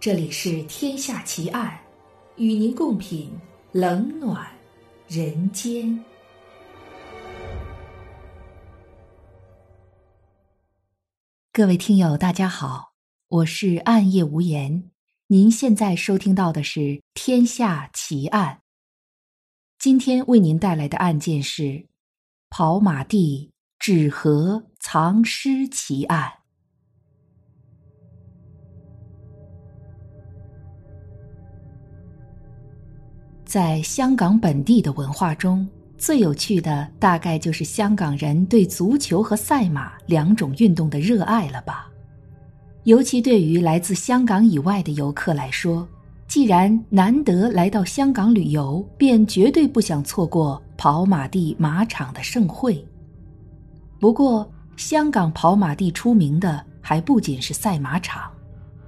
这里是《天下奇案》，与您共品冷暖人间。各位听友，大家好，我是暗夜无言。您现在收听到的是《天下奇案》。今天为您带来的案件是跑马地纸盒藏尸奇案。在香港本地的文化中，最有趣的大概就是香港人对足球和赛马两种运动的热爱了吧。尤其对于来自香港以外的游客来说，既然难得来到香港旅游，便绝对不想错过跑马地马场的盛会。不过，香港跑马地出名的还不仅是赛马场。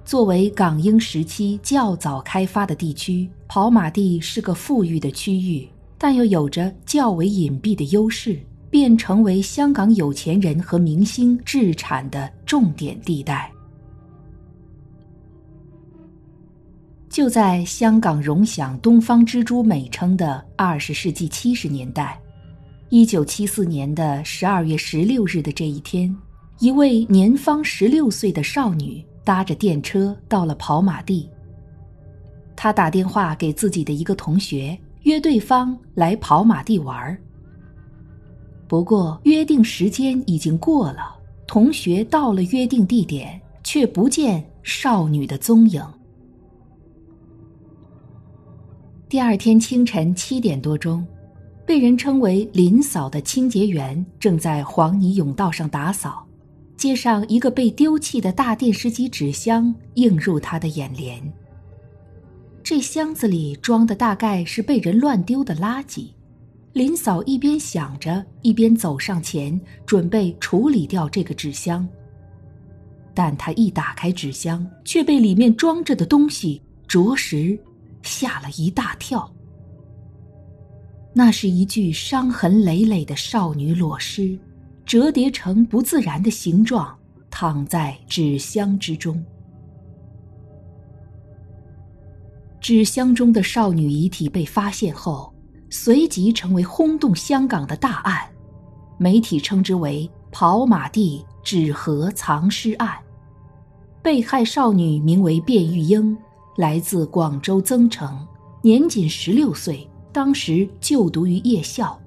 作为港英时期较早开发的地区，跑马地是个富裕的区域，但又有着较为隐蔽的优势，便成为香港有钱人和明星置产的重点地带。就在香港荣享“东方之珠”美称的二十世纪七十年代，一九七四年的十二月十六日的这一天，一位年方十六岁的少女。搭着电车到了跑马地。他打电话给自己的一个同学，约对方来跑马地玩不过约定时间已经过了，同学到了约定地点，却不见少女的踪影。第二天清晨七点多钟，被人称为林嫂的清洁员正在黄泥甬道上打扫。街上一个被丢弃的大电视机纸箱映入他的眼帘。这箱子里装的大概是被人乱丢的垃圾。林嫂一边想着，一边走上前准备处理掉这个纸箱。但她一打开纸箱，却被里面装着的东西着实吓了一大跳。那是一具伤痕累累的少女裸尸。折叠成不自然的形状，躺在纸箱之中。纸箱中的少女遗体被发现后，随即成为轰动香港的大案，媒体称之为“跑马地纸盒藏尸案”。被害少女名为卞玉英，来自广州增城，年仅十六岁，当时就读于夜校。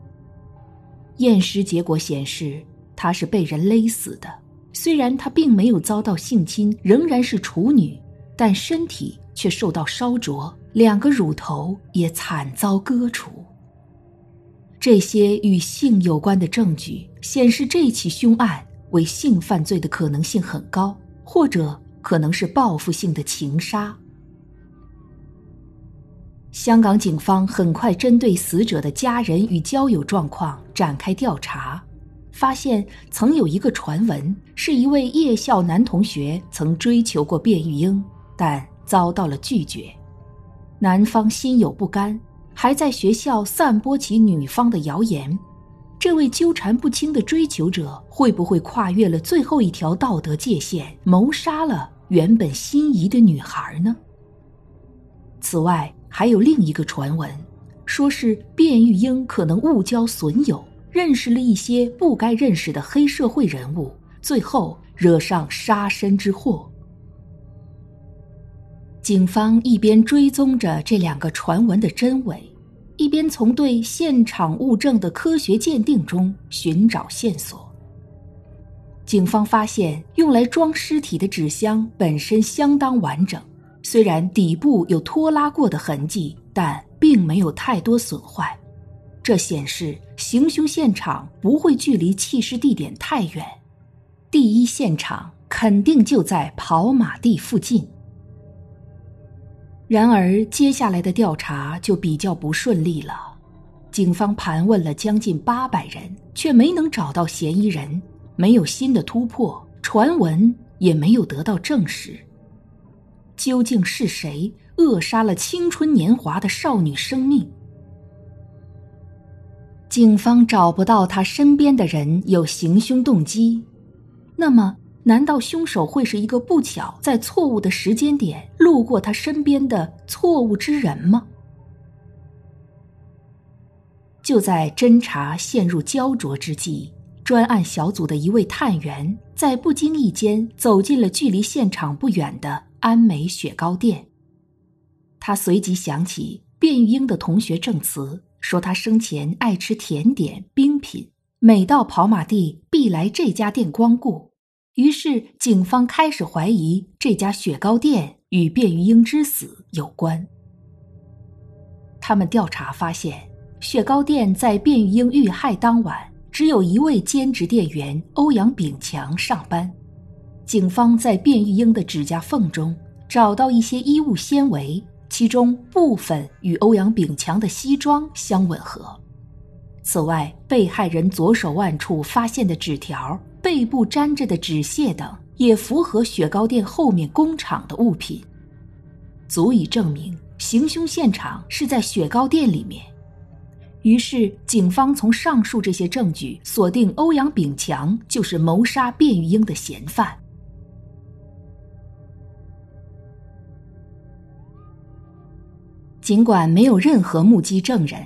验尸结果显示，她是被人勒死的。虽然她并没有遭到性侵，仍然是处女，但身体却受到烧灼，两个乳头也惨遭割除。这些与性有关的证据显示，这起凶案为性犯罪的可能性很高，或者可能是报复性的情杀。香港警方很快针对死者的家人与交友状况展开调查，发现曾有一个传闻，是一位夜校男同学曾追求过卞玉英，但遭到了拒绝。男方心有不甘，还在学校散播起女方的谣言。这位纠缠不清的追求者会不会跨越了最后一条道德界限，谋杀了原本心仪的女孩呢？此外，还有另一个传闻，说是卞玉英可能误交损友，认识了一些不该认识的黑社会人物，最后惹上杀身之祸。警方一边追踪着这两个传闻的真伪，一边从对现场物证的科学鉴定中寻找线索。警方发现，用来装尸体的纸箱本身相当完整。虽然底部有拖拉过的痕迹，但并没有太多损坏，这显示行凶现场不会距离弃尸地点太远，第一现场肯定就在跑马地附近。然而，接下来的调查就比较不顺利了，警方盘问了将近八百人，却没能找到嫌疑人，没有新的突破，传闻也没有得到证实。究竟是谁扼杀了青春年华的少女生命？警方找不到他身边的人有行凶动机，那么难道凶手会是一个不巧在错误的时间点路过他身边的错误之人吗？就在侦查陷入焦灼之际，专案小组的一位探员在不经意间走进了距离现场不远的安美雪糕店。他随即想起卞玉英的同学证词，说他生前爱吃甜点、冰品，每到跑马地必来这家店光顾。于是，警方开始怀疑这家雪糕店与卞玉英之死有关。他们调查发现。雪糕店在卞玉英遇害当晚，只有一位兼职店员欧阳炳强上班。警方在卞玉英的指甲缝中找到一些衣物纤维，其中部分与欧阳炳强的西装相吻合。此外，被害人左手腕处发现的纸条、背部粘着的纸屑等，也符合雪糕店后面工厂的物品，足以证明行凶现场是在雪糕店里面。于是，警方从上述这些证据锁定欧阳炳强就是谋杀卞玉英的嫌犯。尽管没有任何目击证人，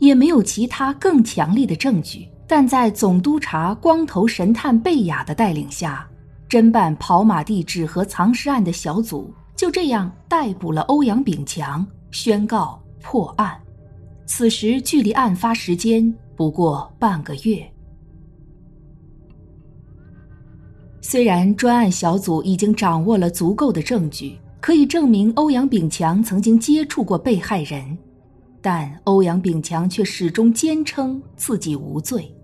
也没有其他更强力的证据，但在总督察光头神探贝雅的带领下，侦办跑马地纸盒藏尸案的小组就这样逮捕了欧阳炳强，宣告破案。此时距离案发时间不过半个月。虽然专案小组已经掌握了足够的证据，可以证明欧阳炳强曾经接触过被害人，但欧阳炳强却始终坚称自己无罪。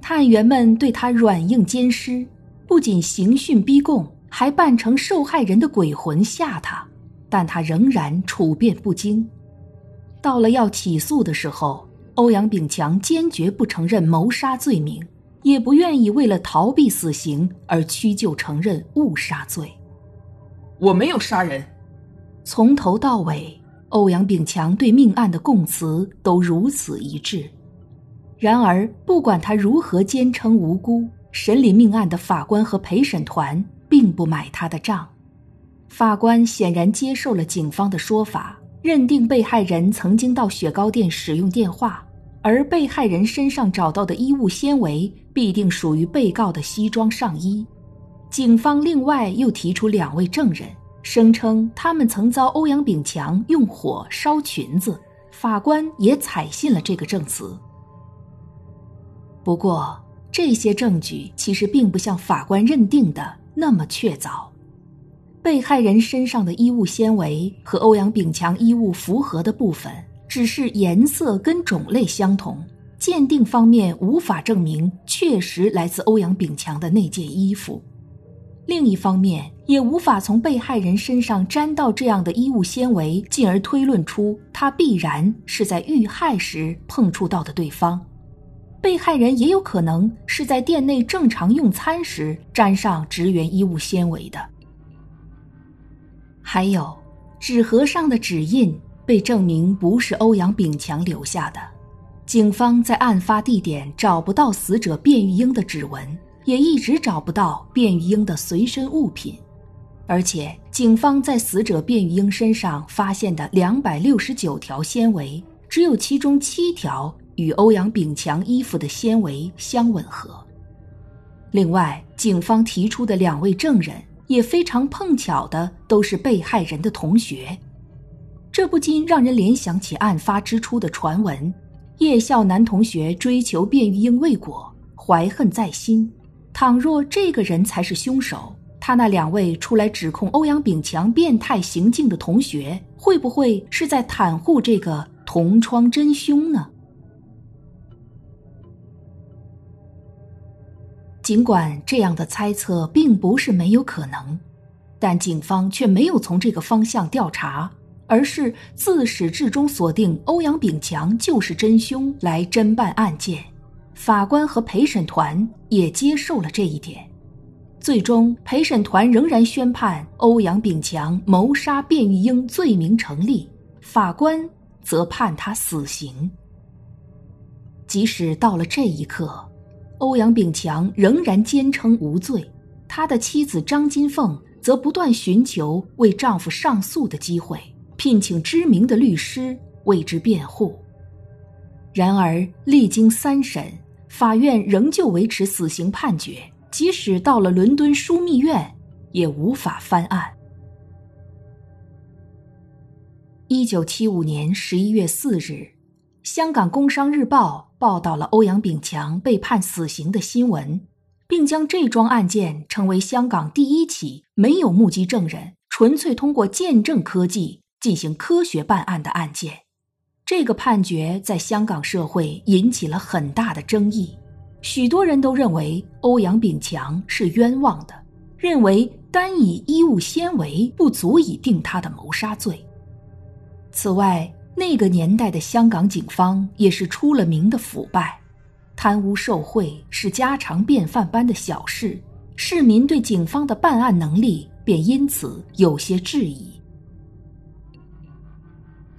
探员们对他软硬兼施，不仅刑讯逼供，还扮成受害人的鬼魂吓他，但他仍然处变不惊。到了要起诉的时候，欧阳炳强坚决不承认谋杀罪名，也不愿意为了逃避死刑而屈就承认误杀罪。我没有杀人。从头到尾，欧阳炳强对命案的供词都如此一致。然而，不管他如何坚称无辜，审理命案的法官和陪审团并不买他的账。法官显然接受了警方的说法。认定被害人曾经到雪糕店使用电话，而被害人身上找到的衣物纤维必定属于被告的西装上衣。警方另外又提出两位证人，声称他们曾遭欧阳炳强用火烧裙子。法官也采信了这个证词。不过，这些证据其实并不像法官认定的那么确凿。被害人身上的衣物纤维和欧阳炳强衣物符合的部分，只是颜色跟种类相同，鉴定方面无法证明确实来自欧阳炳强的那件衣服。另一方面，也无法从被害人身上沾到这样的衣物纤维，进而推论出他必然是在遇害时碰触到的对方。被害人也有可能是在店内正常用餐时沾上职员衣物纤维的。还有，纸盒上的指印被证明不是欧阳炳强留下的。警方在案发地点找不到死者卞玉英的指纹，也一直找不到卞玉英的随身物品。而且，警方在死者卞玉英身上发现的两百六十九条纤维，只有其中七条与欧阳炳强衣服的纤维相吻合。另外，警方提出的两位证人。也非常碰巧的都是被害人的同学，这不禁让人联想起案发之初的传闻：夜校男同学追求卞玉英未果，怀恨在心。倘若这个人才是凶手，他那两位出来指控欧阳炳强变态行径的同学，会不会是在袒护这个同窗真凶呢？尽管这样的猜测并不是没有可能，但警方却没有从这个方向调查，而是自始至终锁定欧阳炳强就是真凶来侦办案件。法官和陪审团也接受了这一点，最终陪审团仍然宣判欧阳炳强谋杀卞玉英罪名成立，法官则判他死刑。即使到了这一刻。欧阳炳强仍然坚称无罪，他的妻子张金凤则不断寻求为丈夫上诉的机会，聘请知名的律师为之辩护。然而，历经三审，法院仍旧维持死刑判决，即使到了伦敦枢密院，也无法翻案。一九七五年十一月四日，香港《工商日报》报道了欧阳炳强被判死刑的新闻，并将这桩案件称为香港第一起没有目击证人、纯粹通过见证科技进行科学办案的案件。这个判决在香港社会引起了很大的争议，许多人都认为欧阳炳强是冤枉的，认为单以衣物纤维不足以定他的谋杀罪。此外，那个年代的香港警方也是出了名的腐败，贪污受贿是家常便饭般的小事，市民对警方的办案能力便因此有些质疑。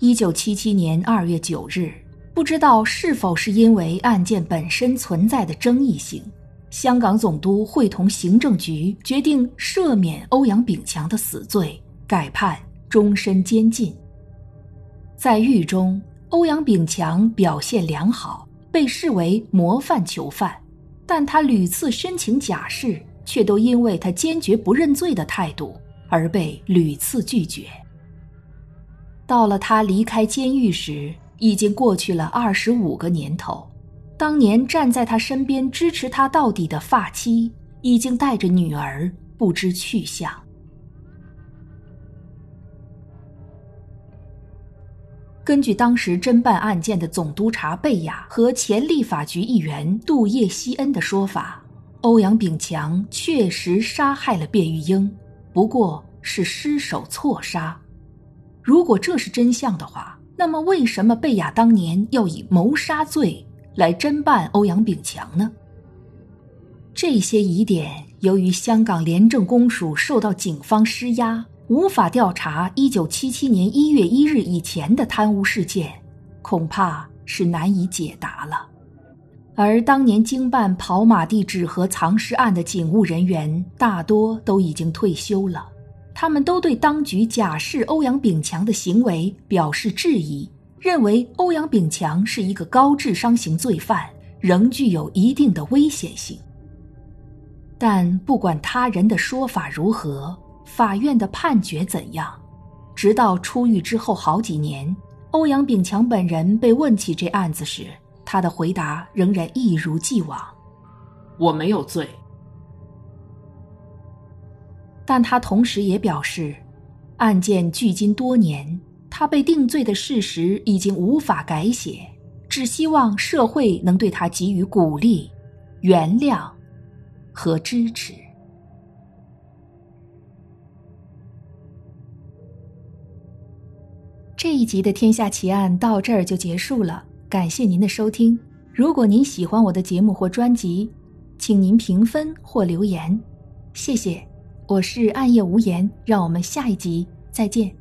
一九七七年二月九日，不知道是否是因为案件本身存在的争议性，香港总督会同行政局决定赦免欧阳炳强的死罪，改判终身监禁。在狱中，欧阳炳强表现良好，被视为模范囚犯，但他屡次申请假释，却都因为他坚决不认罪的态度而被屡次拒绝。到了他离开监狱时，已经过去了二十五个年头，当年站在他身边支持他到底的发妻，已经带着女儿不知去向。根据当时侦办案件的总督察贝雅和前立法局议员杜叶希恩的说法，欧阳炳强确实杀害了卞玉英，不过是失手错杀。如果这是真相的话，那么为什么贝雅当年要以谋杀罪来侦办欧阳炳强呢？这些疑点，由于香港廉政公署受到警方施压。无法调查一九七七年一月一日以前的贪污事件，恐怕是难以解答了。而当年经办跑马地纸盒藏尸案的警务人员大多都已经退休了，他们都对当局假释欧阳炳强的行为表示质疑，认为欧阳炳强是一个高智商型罪犯，仍具有一定的危险性。但不管他人的说法如何。法院的判决怎样？直到出狱之后好几年，欧阳炳强本人被问起这案子时，他的回答仍然一如既往：“我没有罪。”但他同时也表示，案件距今多年，他被定罪的事实已经无法改写，只希望社会能对他给予鼓励、原谅和支持。这一集的《天下奇案》到这儿就结束了，感谢您的收听。如果您喜欢我的节目或专辑，请您评分或留言，谢谢。我是暗夜无言，让我们下一集再见。